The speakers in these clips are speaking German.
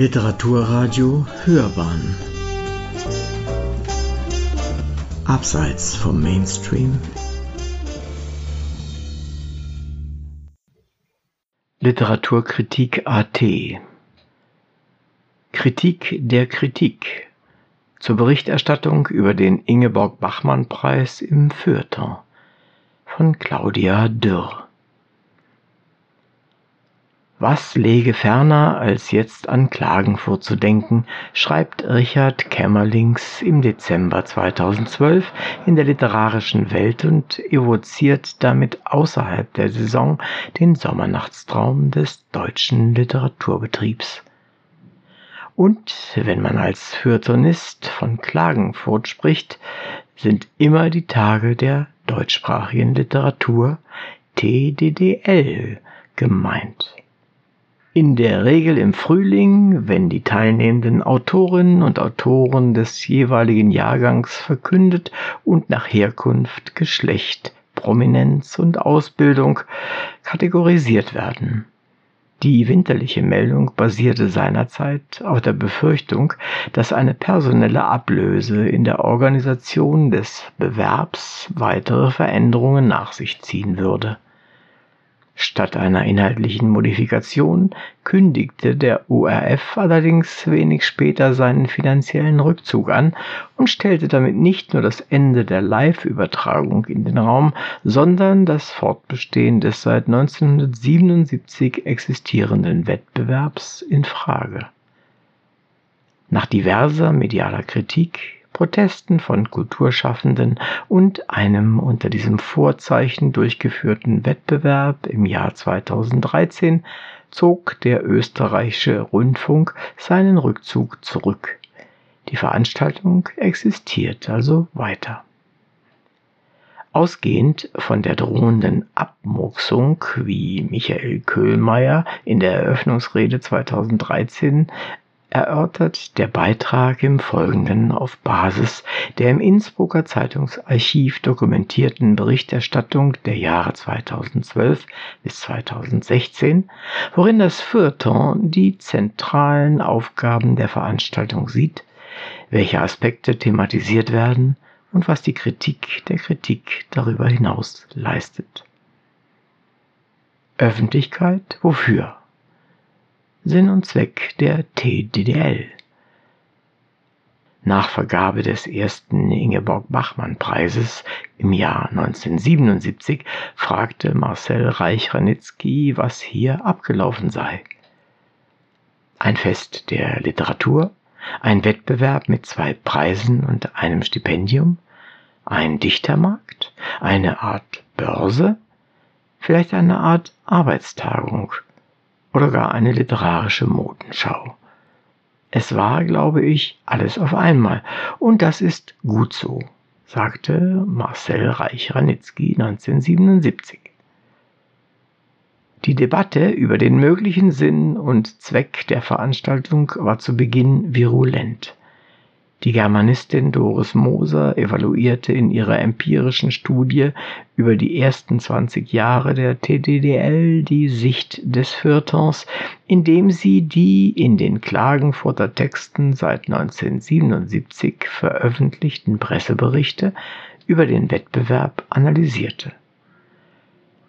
Literaturradio Hörbahn. Abseits vom Mainstream. Literaturkritik AT Kritik der Kritik. Zur Berichterstattung über den Ingeborg-Bachmann-Preis im Feuilleton von Claudia Dürr was läge ferner, als jetzt an Klagenfurt zu denken, schreibt Richard Kämmerlings im Dezember 2012 in der literarischen Welt und evoziert damit außerhalb der Saison den Sommernachtstraum des deutschen Literaturbetriebs. Und wenn man als Feuilletonist von Klagenfurt spricht, sind immer die Tage der deutschsprachigen Literatur TDDL gemeint. In der Regel im Frühling, wenn die teilnehmenden Autorinnen und Autoren des jeweiligen Jahrgangs verkündet und nach Herkunft, Geschlecht, Prominenz und Ausbildung kategorisiert werden. Die winterliche Meldung basierte seinerzeit auf der Befürchtung, dass eine personelle Ablöse in der Organisation des Bewerbs weitere Veränderungen nach sich ziehen würde. Statt einer inhaltlichen Modifikation kündigte der ORF allerdings wenig später seinen finanziellen Rückzug an und stellte damit nicht nur das Ende der Live-Übertragung in den Raum, sondern das Fortbestehen des seit 1977 existierenden Wettbewerbs in Frage. Nach diverser medialer Kritik Protesten von Kulturschaffenden und einem unter diesem Vorzeichen durchgeführten Wettbewerb im Jahr 2013 zog der österreichische Rundfunk seinen Rückzug zurück. Die Veranstaltung existiert also weiter. Ausgehend von der drohenden Abmurksung, wie Michael Köhlmeier in der Eröffnungsrede 2013 erörtert der Beitrag im Folgenden auf Basis der im Innsbrucker Zeitungsarchiv dokumentierten Berichterstattung der Jahre 2012 bis 2016, worin das Feuilleton die zentralen Aufgaben der Veranstaltung sieht, welche Aspekte thematisiert werden und was die Kritik der Kritik darüber hinaus leistet. Öffentlichkeit wofür? Sinn und Zweck der TDDL. Nach Vergabe des ersten Ingeborg-Bachmann-Preises im Jahr 1977 fragte Marcel Reich-Ranitzky, was hier abgelaufen sei. Ein Fest der Literatur, ein Wettbewerb mit zwei Preisen und einem Stipendium, ein Dichtermarkt, eine Art Börse, vielleicht eine Art Arbeitstagung oder gar eine literarische Modenschau. Es war, glaube ich, alles auf einmal. Und das ist gut so, sagte Marcel Reich-Ranitzky 1977. Die Debatte über den möglichen Sinn und Zweck der Veranstaltung war zu Beginn virulent. Die Germanistin Doris Moser evaluierte in ihrer empirischen Studie über die ersten 20 Jahre der TDDL die Sicht des Feuilletons, indem sie die in den Klagenfurter Texten seit 1977 veröffentlichten Presseberichte über den Wettbewerb analysierte.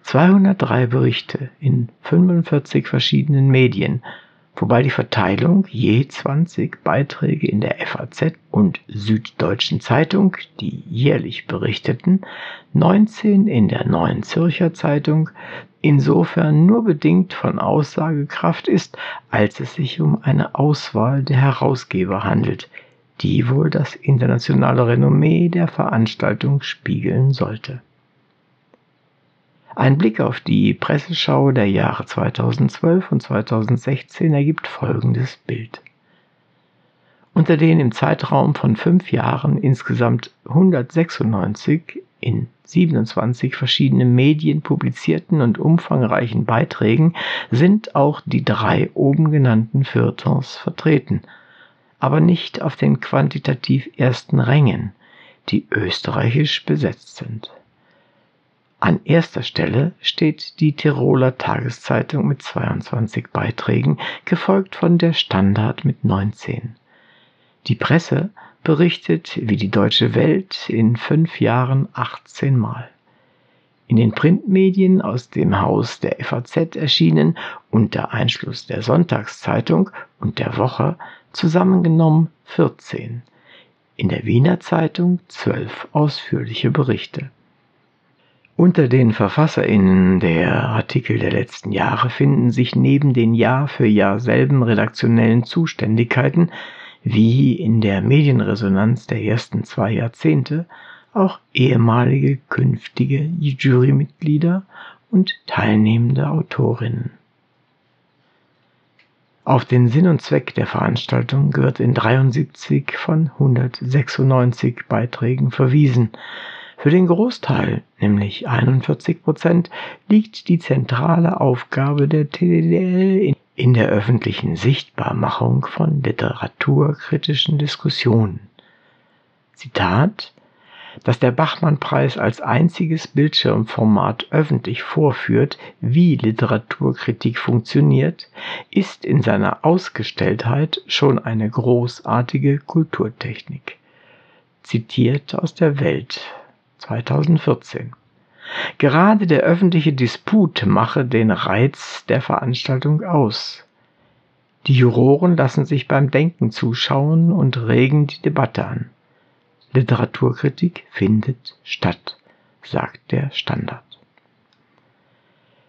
203 Berichte in 45 verschiedenen Medien wobei die Verteilung je 20 Beiträge in der FAZ und Süddeutschen Zeitung, die jährlich berichteten, 19 in der Neuen Zürcher Zeitung, insofern nur bedingt von Aussagekraft ist, als es sich um eine Auswahl der Herausgeber handelt, die wohl das internationale Renommee der Veranstaltung spiegeln sollte. Ein Blick auf die Presseschau der Jahre 2012 und 2016 ergibt folgendes Bild. Unter den im Zeitraum von fünf Jahren insgesamt 196 in 27 verschiedenen Medien publizierten und umfangreichen Beiträgen sind auch die drei oben genannten Feuilletons vertreten, aber nicht auf den quantitativ ersten Rängen, die österreichisch besetzt sind. An erster Stelle steht die Tiroler Tageszeitung mit 22 Beiträgen, gefolgt von der Standard mit 19. Die Presse berichtet wie die Deutsche Welt in fünf Jahren 18 Mal. In den Printmedien aus dem Haus der FAZ erschienen unter Einschluss der Sonntagszeitung und der Woche zusammengenommen 14. In der Wiener Zeitung zwölf ausführliche Berichte. Unter den VerfasserInnen der Artikel der letzten Jahre finden sich neben den Jahr für Jahr selben redaktionellen Zuständigkeiten wie in der Medienresonanz der ersten zwei Jahrzehnte auch ehemalige künftige Jurymitglieder und teilnehmende Autorinnen. Auf den Sinn und Zweck der Veranstaltung wird in 73 von 196 Beiträgen verwiesen, für den Großteil, nämlich 41 Prozent, liegt die zentrale Aufgabe der TDDL in der öffentlichen Sichtbarmachung von literaturkritischen Diskussionen. Zitat dass der Bachmann-Preis als einziges Bildschirmformat öffentlich vorführt, wie Literaturkritik funktioniert, ist in seiner Ausgestelltheit schon eine großartige Kulturtechnik. Zitiert aus der Welt 2014. Gerade der öffentliche Disput mache den Reiz der Veranstaltung aus. Die Juroren lassen sich beim Denken zuschauen und regen die Debatte an. Literaturkritik findet statt, sagt der Standard.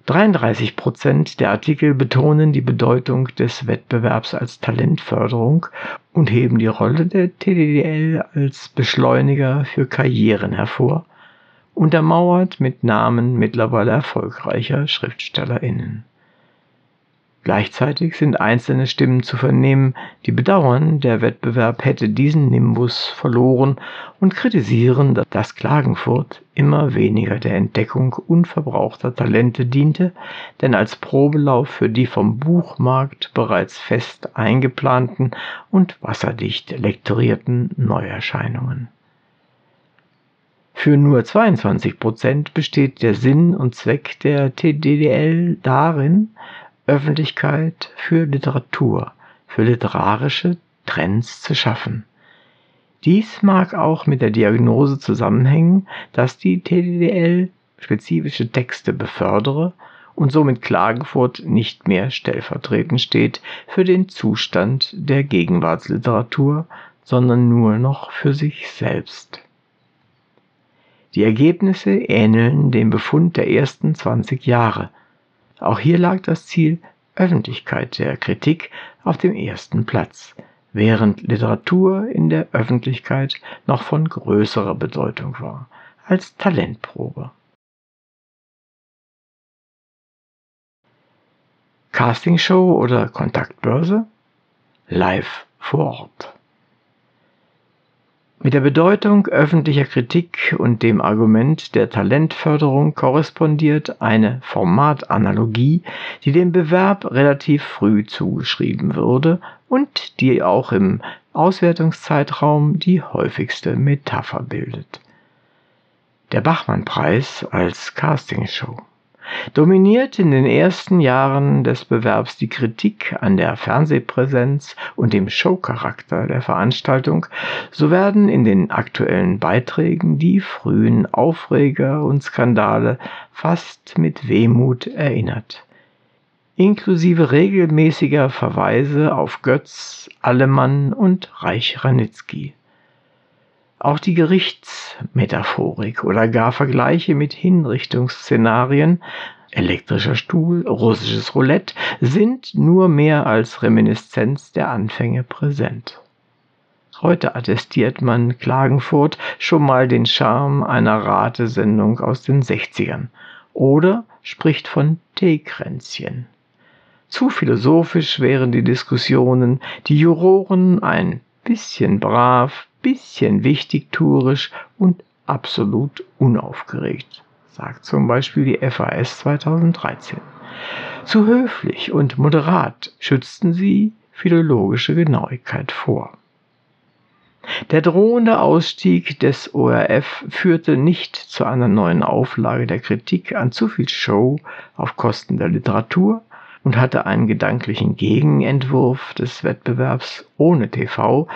33 Prozent der Artikel betonen die Bedeutung des Wettbewerbs als Talentförderung und heben die Rolle der TDDL als Beschleuniger für Karrieren hervor, untermauert mit Namen mittlerweile erfolgreicher SchriftstellerInnen. Gleichzeitig sind einzelne Stimmen zu vernehmen, die bedauern, der Wettbewerb hätte diesen Nimbus verloren und kritisieren, dass Klagenfurt immer weniger der Entdeckung unverbrauchter Talente diente, denn als Probelauf für die vom Buchmarkt bereits fest eingeplanten und wasserdicht lektorierten Neuerscheinungen. Für nur 22 Prozent besteht der Sinn und Zweck der TDDL darin, Öffentlichkeit für Literatur, für literarische Trends zu schaffen. Dies mag auch mit der Diagnose zusammenhängen, dass die TDDL spezifische Texte befördere und somit Klagenfurt nicht mehr stellvertretend steht für den Zustand der Gegenwartsliteratur, sondern nur noch für sich selbst. Die Ergebnisse ähneln dem Befund der ersten 20 Jahre. Auch hier lag das Ziel Öffentlichkeit der Kritik auf dem ersten Platz, während Literatur in der Öffentlichkeit noch von größerer Bedeutung war als Talentprobe. Castingshow oder Kontaktbörse? Live vor Ort. Mit der Bedeutung öffentlicher Kritik und dem Argument der Talentförderung korrespondiert eine Formatanalogie, die dem Bewerb relativ früh zugeschrieben würde und die auch im Auswertungszeitraum die häufigste Metapher bildet. Der Bachmann-Preis als Castingshow dominiert in den ersten Jahren des Bewerbs die Kritik an der Fernsehpräsenz und dem Showcharakter der Veranstaltung, so werden in den aktuellen Beiträgen die frühen Aufreger und Skandale fast mit Wehmut erinnert. Inklusive regelmäßiger Verweise auf Götz, Allemann und Reich Ranitzky. Auch die Gerichtsmetaphorik oder gar Vergleiche mit Hinrichtungsszenarien, elektrischer Stuhl, russisches Roulette, sind nur mehr als Reminiszenz der Anfänge präsent. Heute attestiert man Klagenfurt schon mal den Charme einer Ratesendung aus den 60ern oder spricht von Teekränzchen. Zu philosophisch wären die Diskussionen, die Juroren ein bisschen brav, bisschen wichtigtuerisch und absolut unaufgeregt, sagt zum Beispiel die FAS 2013. Zu höflich und moderat schützten sie philologische Genauigkeit vor. Der drohende Ausstieg des ORF führte nicht zu einer neuen Auflage der Kritik an zu viel Show auf Kosten der Literatur und hatte einen gedanklichen Gegenentwurf des Wettbewerbs ohne TV,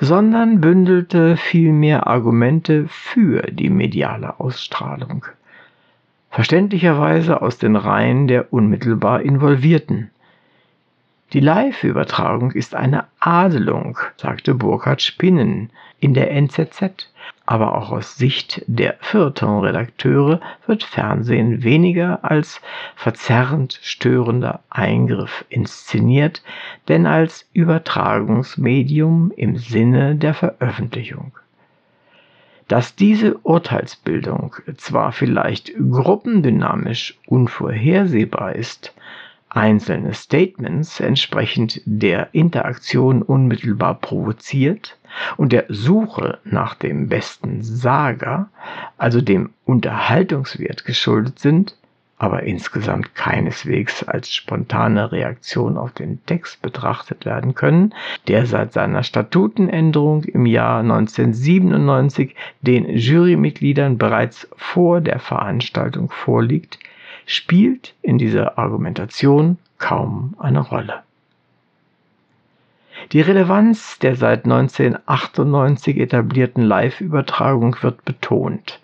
sondern bündelte vielmehr Argumente für die mediale Ausstrahlung. Verständlicherweise aus den Reihen der unmittelbar Involvierten. Die Live-Übertragung ist eine Adelung, sagte Burkhard Spinnen in der NZZ. Aber auch aus Sicht der Feuilleton-Redakteure wird Fernsehen weniger als verzerrend störender Eingriff inszeniert, denn als Übertragungsmedium im Sinne der Veröffentlichung. Dass diese Urteilsbildung zwar vielleicht gruppendynamisch unvorhersehbar ist, einzelne Statements entsprechend der Interaktion unmittelbar provoziert und der Suche nach dem besten Sager, also dem Unterhaltungswert geschuldet sind, aber insgesamt keineswegs als spontane Reaktion auf den Text betrachtet werden können, der seit seiner Statutenänderung im Jahr 1997 den Jurymitgliedern bereits vor der Veranstaltung vorliegt, spielt in dieser Argumentation kaum eine Rolle. Die Relevanz der seit 1998 etablierten Live-Übertragung wird betont.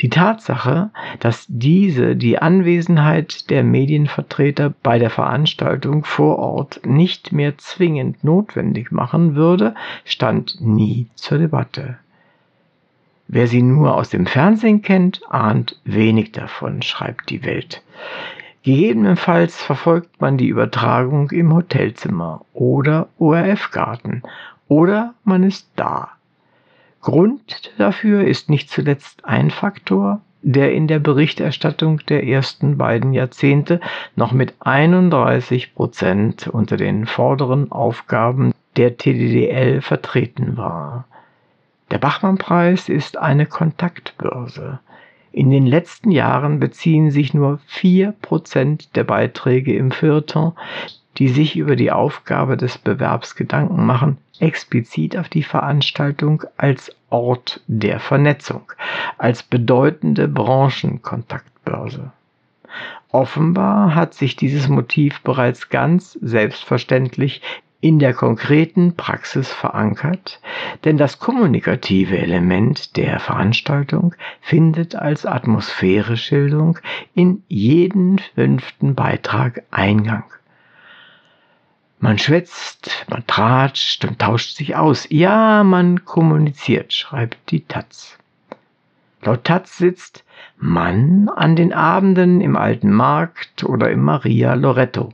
Die Tatsache, dass diese die Anwesenheit der Medienvertreter bei der Veranstaltung vor Ort nicht mehr zwingend notwendig machen würde, stand nie zur Debatte. Wer sie nur aus dem Fernsehen kennt, ahnt wenig davon, schreibt die Welt. Gegebenenfalls verfolgt man die Übertragung im Hotelzimmer oder ORF-Garten oder man ist da. Grund dafür ist nicht zuletzt ein Faktor, der in der Berichterstattung der ersten beiden Jahrzehnte noch mit 31 Prozent unter den vorderen Aufgaben der TDDL vertreten war. Der Bachmann-Preis ist eine Kontaktbörse. In den letzten Jahren beziehen sich nur 4% der Beiträge im Feuilleton, die sich über die Aufgabe des Bewerbs Gedanken machen, explizit auf die Veranstaltung als Ort der Vernetzung, als bedeutende Branchenkontaktbörse. Offenbar hat sich dieses Motiv bereits ganz selbstverständlich in der konkreten Praxis verankert, denn das kommunikative Element der Veranstaltung findet als Atmosphäreschilderung in jeden fünften Beitrag Eingang. Man schwätzt, man tratscht und tauscht sich aus. Ja, man kommuniziert, schreibt die Taz. Laut Taz sitzt man an den Abenden im Alten Markt oder im Maria Loretto.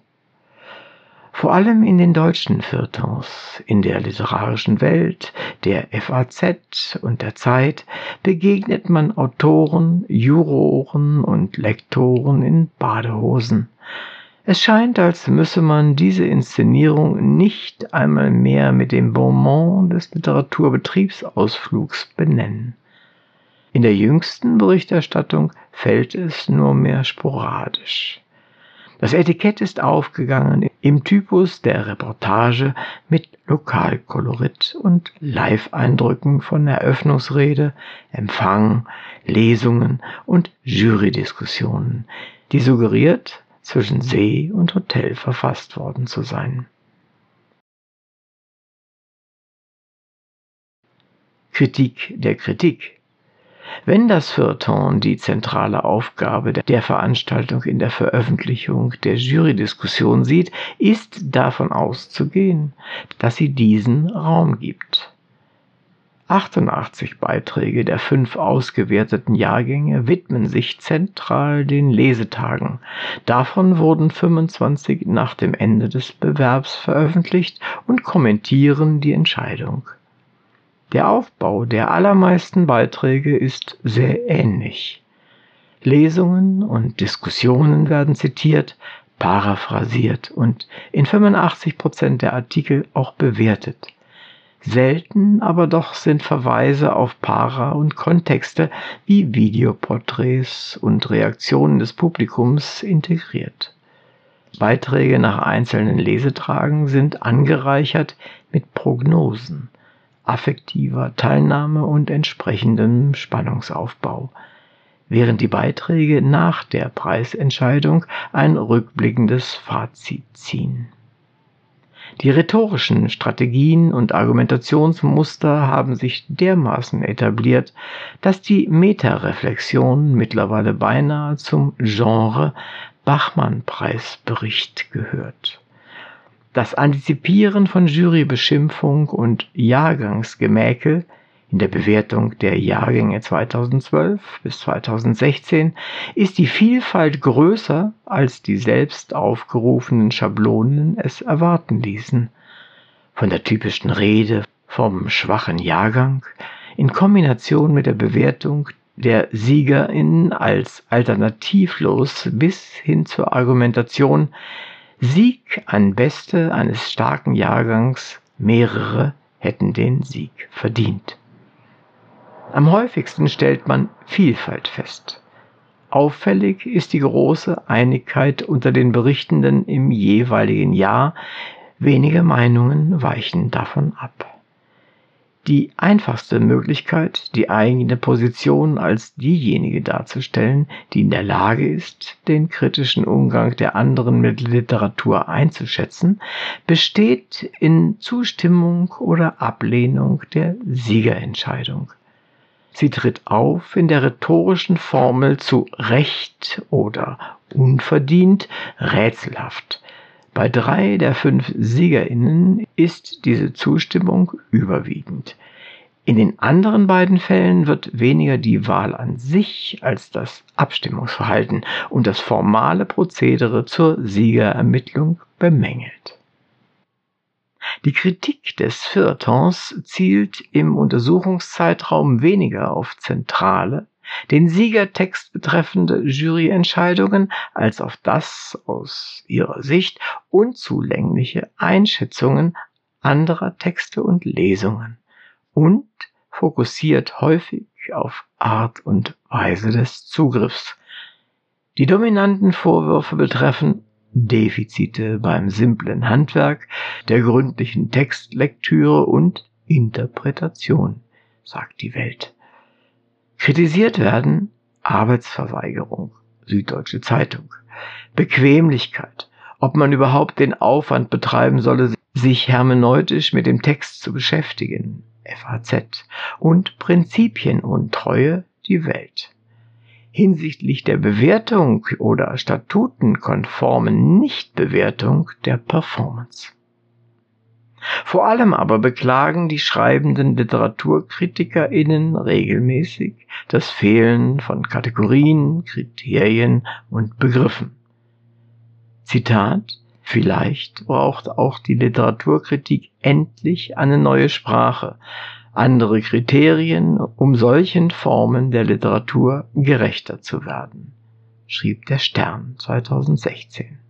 Vor allem in den deutschen Feuilletons, in der literarischen Welt, der FAZ und der Zeit begegnet man Autoren, Juroren und Lektoren in Badehosen. Es scheint, als müsse man diese Inszenierung nicht einmal mehr mit dem Bonbon des Literaturbetriebsausflugs benennen. In der jüngsten Berichterstattung fällt es nur mehr sporadisch. Das Etikett ist aufgegangen im Typus der Reportage mit Lokalkolorit und Live-Eindrücken von Eröffnungsrede, Empfang, Lesungen und Jurydiskussionen, die suggeriert, zwischen See und Hotel verfasst worden zu sein. Kritik der Kritik wenn das Feuilleton die zentrale Aufgabe der Veranstaltung in der Veröffentlichung der Jurydiskussion sieht, ist davon auszugehen, dass sie diesen Raum gibt. 88 Beiträge der fünf ausgewerteten Jahrgänge widmen sich zentral den Lesetagen. Davon wurden 25 nach dem Ende des Bewerbs veröffentlicht und kommentieren die Entscheidung. Der Aufbau der allermeisten Beiträge ist sehr ähnlich. Lesungen und Diskussionen werden zitiert, paraphrasiert und in 85 Prozent der Artikel auch bewertet. Selten aber doch sind Verweise auf Para und Kontexte wie Videoporträts und Reaktionen des Publikums integriert. Beiträge nach einzelnen Lesetragen sind angereichert mit Prognosen affektiver Teilnahme und entsprechendem Spannungsaufbau, während die Beiträge nach der Preisentscheidung ein rückblickendes Fazit ziehen. Die rhetorischen Strategien und Argumentationsmuster haben sich dermaßen etabliert, dass die Metareflexion mittlerweile beinahe zum Genre Bachmann-Preisbericht gehört. Das Antizipieren von Jurybeschimpfung und Jahrgangsgemäkel in der Bewertung der Jahrgänge 2012 bis 2016 ist die Vielfalt größer, als die selbst aufgerufenen Schablonen es erwarten ließen. Von der typischen Rede vom schwachen Jahrgang in Kombination mit der Bewertung der SiegerInnen als alternativlos bis hin zur Argumentation Sieg an Beste eines starken Jahrgangs, mehrere hätten den Sieg verdient. Am häufigsten stellt man Vielfalt fest. Auffällig ist die große Einigkeit unter den Berichtenden im jeweiligen Jahr, wenige Meinungen weichen davon ab. Die einfachste Möglichkeit, die eigene Position als diejenige darzustellen, die in der Lage ist, den kritischen Umgang der anderen mit Literatur einzuschätzen, besteht in Zustimmung oder Ablehnung der Siegerentscheidung. Sie tritt auf in der rhetorischen Formel zu Recht oder unverdient, rätselhaft. Bei drei der fünf Siegerinnen ist diese Zustimmung überwiegend. In den anderen beiden Fällen wird weniger die Wahl an sich als das Abstimmungsverhalten und das formale Prozedere zur Siegerermittlung bemängelt. Die Kritik des Feuilletons zielt im Untersuchungszeitraum weniger auf zentrale, den Siegertext betreffende Juryentscheidungen als auf das aus ihrer Sicht unzulängliche Einschätzungen anderer Texte und Lesungen und fokussiert häufig auf Art und Weise des Zugriffs. Die dominanten Vorwürfe betreffen Defizite beim simplen Handwerk, der gründlichen Textlektüre und Interpretation, sagt die Welt. Kritisiert werden Arbeitsverweigerung, Süddeutsche Zeitung, Bequemlichkeit, ob man überhaupt den Aufwand betreiben solle, sich hermeneutisch mit dem Text zu beschäftigen, FAZ, und Prinzipienuntreue, die Welt. Hinsichtlich der Bewertung oder statutenkonformen Nichtbewertung der Performance. Vor allem aber beklagen die schreibenden LiteraturkritikerInnen regelmäßig das Fehlen von Kategorien, Kriterien und Begriffen. Zitat Vielleicht braucht auch die Literaturkritik endlich eine neue Sprache, andere Kriterien, um solchen Formen der Literatur gerechter zu werden, schrieb der Stern 2016.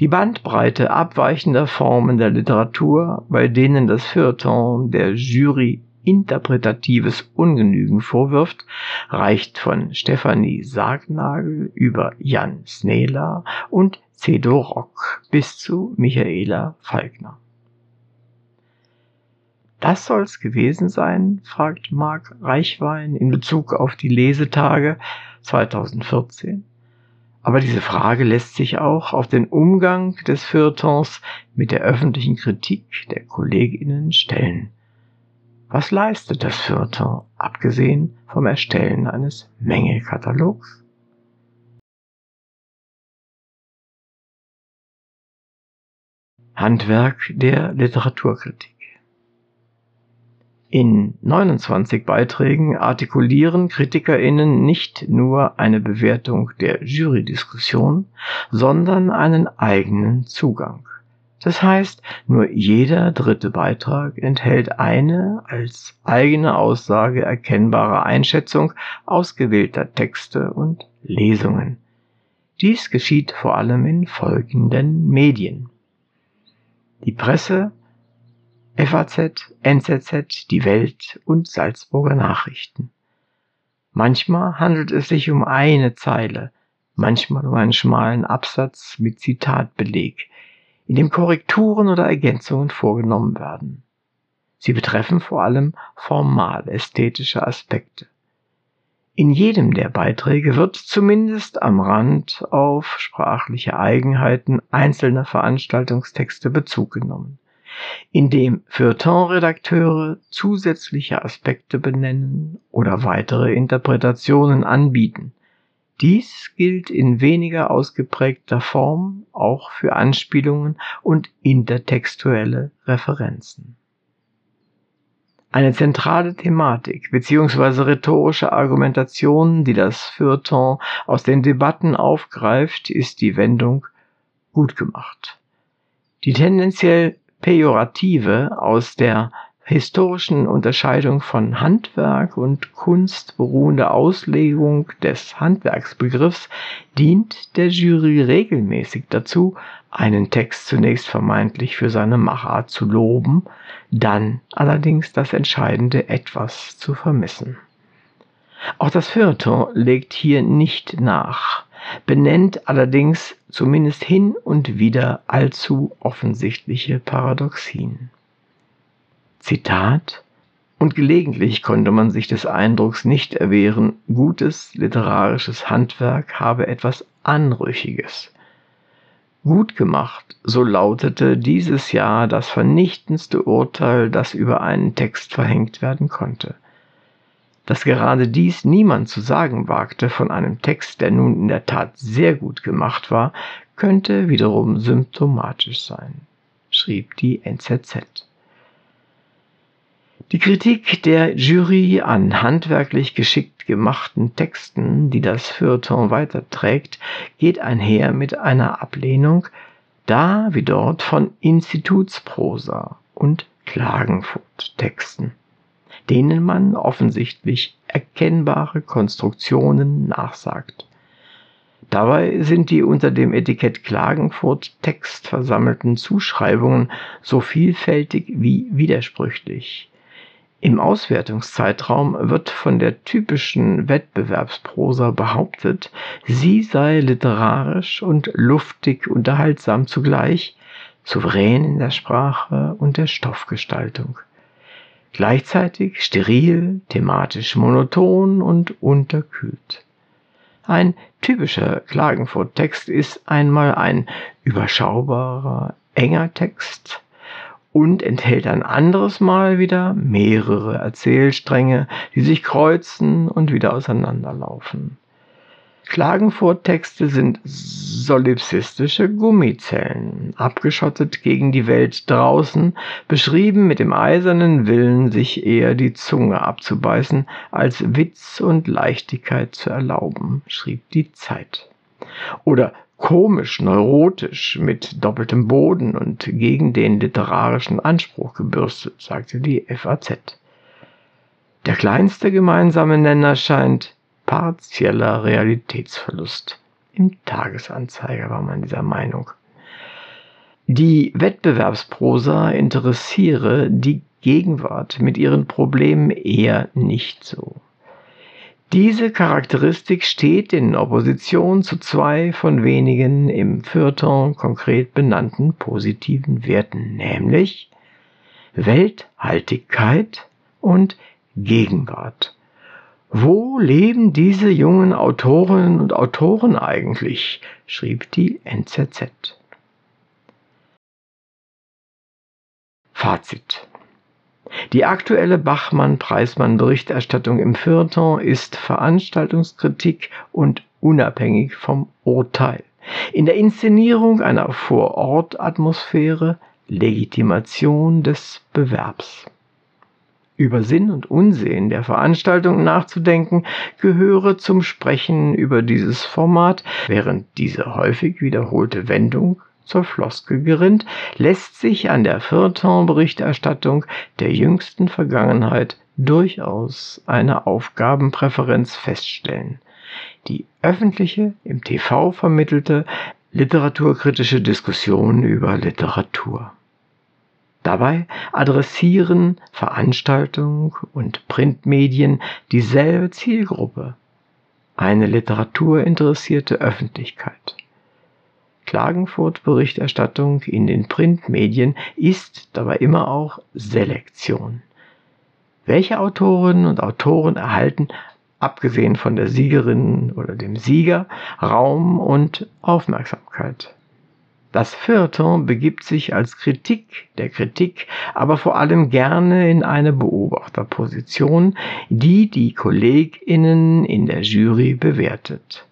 Die Bandbreite abweichender Formen der Literatur, bei denen das Feuilleton der Jury interpretatives Ungenügen vorwirft, reicht von Stefanie Sargnagel über Jan Snela und Cedo Rock bis zu Michaela Falkner. Das soll's gewesen sein, fragt Marc Reichwein in Bezug auf die Lesetage 2014. Aber diese Frage lässt sich auch auf den Umgang des Feuilletons mit der öffentlichen Kritik der KollegInnen stellen. Was leistet das Feuilleton, abgesehen vom Erstellen eines Mängelkatalogs? Handwerk der Literaturkritik in 29 Beiträgen artikulieren KritikerInnen nicht nur eine Bewertung der Jurydiskussion, sondern einen eigenen Zugang. Das heißt, nur jeder dritte Beitrag enthält eine als eigene Aussage erkennbare Einschätzung ausgewählter Texte und Lesungen. Dies geschieht vor allem in folgenden Medien. Die Presse FAZ, NZZ, Die Welt und Salzburger Nachrichten. Manchmal handelt es sich um eine Zeile, manchmal um einen schmalen Absatz mit Zitatbeleg, in dem Korrekturen oder Ergänzungen vorgenommen werden. Sie betreffen vor allem formal-ästhetische Aspekte. In jedem der Beiträge wird zumindest am Rand auf sprachliche Eigenheiten einzelner Veranstaltungstexte Bezug genommen, indem Feuilleton-Redakteure zusätzliche Aspekte benennen oder weitere Interpretationen anbieten. Dies gilt in weniger ausgeprägter Form auch für Anspielungen und intertextuelle Referenzen. Eine zentrale Thematik bzw. rhetorische Argumentation, die das Feuilleton aus den Debatten aufgreift, ist die Wendung gut gemacht. Die tendenziell pejorative aus der historischen Unterscheidung von Handwerk und Kunst beruhende Auslegung des Handwerksbegriffs dient der Jury regelmäßig dazu, einen Text zunächst vermeintlich für seine Machart zu loben, dann allerdings das entscheidende Etwas zu vermissen. Auch das Feuilleton legt hier nicht nach, benennt allerdings zumindest hin und wieder allzu offensichtliche Paradoxien. Zitat und gelegentlich konnte man sich des Eindrucks nicht erwehren, gutes literarisches Handwerk habe etwas Anrüchiges. Gut gemacht, so lautete dieses Jahr das vernichtendste Urteil, das über einen Text verhängt werden konnte. Dass gerade dies niemand zu sagen wagte von einem Text, der nun in der Tat sehr gut gemacht war, könnte wiederum symptomatisch sein, schrieb die NZZ. Die Kritik der Jury an handwerklich geschickt gemachten Texten, die das Feuilleton weiterträgt, geht einher mit einer Ablehnung, da wie dort von Institutsprosa und Klagenfurt-Texten, denen man offensichtlich erkennbare Konstruktionen nachsagt. Dabei sind die unter dem Etikett Klagenfurt Text versammelten Zuschreibungen so vielfältig wie widersprüchlich. Im Auswertungszeitraum wird von der typischen Wettbewerbsprosa behauptet, sie sei literarisch und luftig unterhaltsam zugleich, souverän in der Sprache und der Stoffgestaltung. Gleichzeitig steril, thematisch monoton und unterkühlt. Ein typischer Klagenfurt-Text ist einmal ein überschaubarer, enger Text, und enthält ein anderes Mal wieder mehrere Erzählstränge, die sich kreuzen und wieder auseinanderlaufen. Klagenfurt-Texte sind solipsistische Gummizellen, abgeschottet gegen die Welt draußen, beschrieben mit dem eisernen Willen, sich eher die Zunge abzubeißen, als Witz und Leichtigkeit zu erlauben, schrieb die Zeit. Oder komisch, neurotisch, mit doppeltem Boden und gegen den literarischen Anspruch gebürstet, sagte die FAZ. Der kleinste gemeinsame Nenner scheint partieller Realitätsverlust. Im Tagesanzeiger war man dieser Meinung. Die Wettbewerbsprosa interessiere die Gegenwart mit ihren Problemen eher nicht so. Diese Charakteristik steht in Opposition zu zwei von wenigen im Feuilleton konkret benannten positiven Werten, nämlich Welthaltigkeit und Gegenwart. Wo leben diese jungen Autorinnen und Autoren eigentlich? schrieb die NZZ. Fazit die aktuelle Bachmann-Preismann-Berichterstattung im Feuilleton ist Veranstaltungskritik und unabhängig vom Urteil. In der Inszenierung einer Vorortatmosphäre Legitimation des Bewerbs. Über Sinn und Unsinn der Veranstaltung nachzudenken, gehöre zum Sprechen über dieses Format, während diese häufig wiederholte Wendung zur Floskel gerinnt, lässt sich an der Feuilleton-Berichterstattung der jüngsten Vergangenheit durchaus eine Aufgabenpräferenz feststellen. Die öffentliche, im TV vermittelte, literaturkritische Diskussion über Literatur. Dabei adressieren Veranstaltung und Printmedien dieselbe Zielgruppe, eine literaturinteressierte Öffentlichkeit. Klagenfurt-Berichterstattung in den Printmedien ist dabei immer auch Selektion. Welche Autorinnen und Autoren erhalten, abgesehen von der Siegerin oder dem Sieger, Raum und Aufmerksamkeit? Das Feuilleton begibt sich als Kritik der Kritik, aber vor allem gerne in eine Beobachterposition, die die KollegInnen in der Jury bewertet.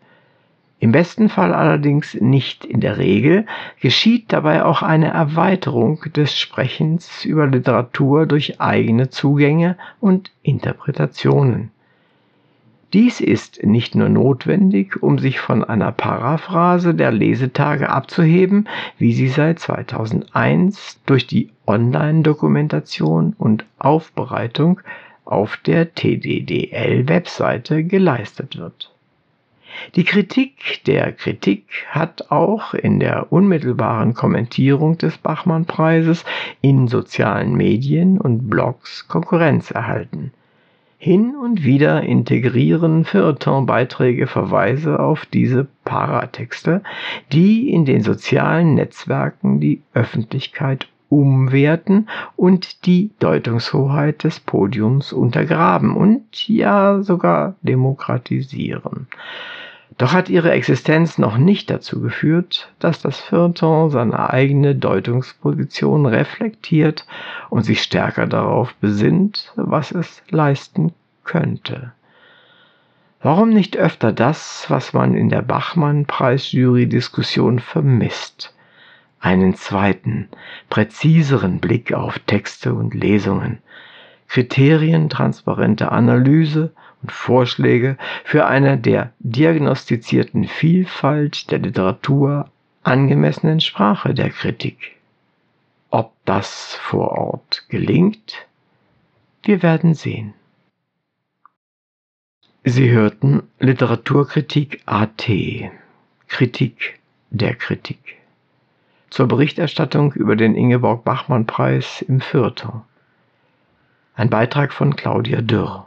Im besten Fall allerdings nicht in der Regel, geschieht dabei auch eine Erweiterung des Sprechens über Literatur durch eigene Zugänge und Interpretationen. Dies ist nicht nur notwendig, um sich von einer Paraphrase der Lesetage abzuheben, wie sie seit 2001 durch die Online-Dokumentation und Aufbereitung auf der TDDL-Webseite geleistet wird. Die Kritik der Kritik hat auch in der unmittelbaren Kommentierung des Bachmann-Preises in sozialen Medien und Blogs Konkurrenz erhalten. Hin und wieder integrieren Feuilleton-Beiträge Verweise auf diese Paratexte, die in den sozialen Netzwerken die Öffentlichkeit umwerten und die Deutungshoheit des Podiums untergraben und ja sogar demokratisieren. Doch hat ihre Existenz noch nicht dazu geführt, dass das Feuilleton seine eigene Deutungsposition reflektiert und sich stärker darauf besinnt, was es leisten könnte. Warum nicht öfter das, was man in der Bachmann-Preisjury-Diskussion vermisst? Einen zweiten, präziseren Blick auf Texte und Lesungen, kriterientransparente Analyse und Vorschläge für eine der diagnostizierten Vielfalt der Literatur angemessenen Sprache der Kritik. Ob das vor Ort gelingt? Wir werden sehen. Sie hörten Literaturkritik AT, Kritik der Kritik. Zur Berichterstattung über den Ingeborg Bachmann Preis im Fürther. Ein Beitrag von Claudia Dürr.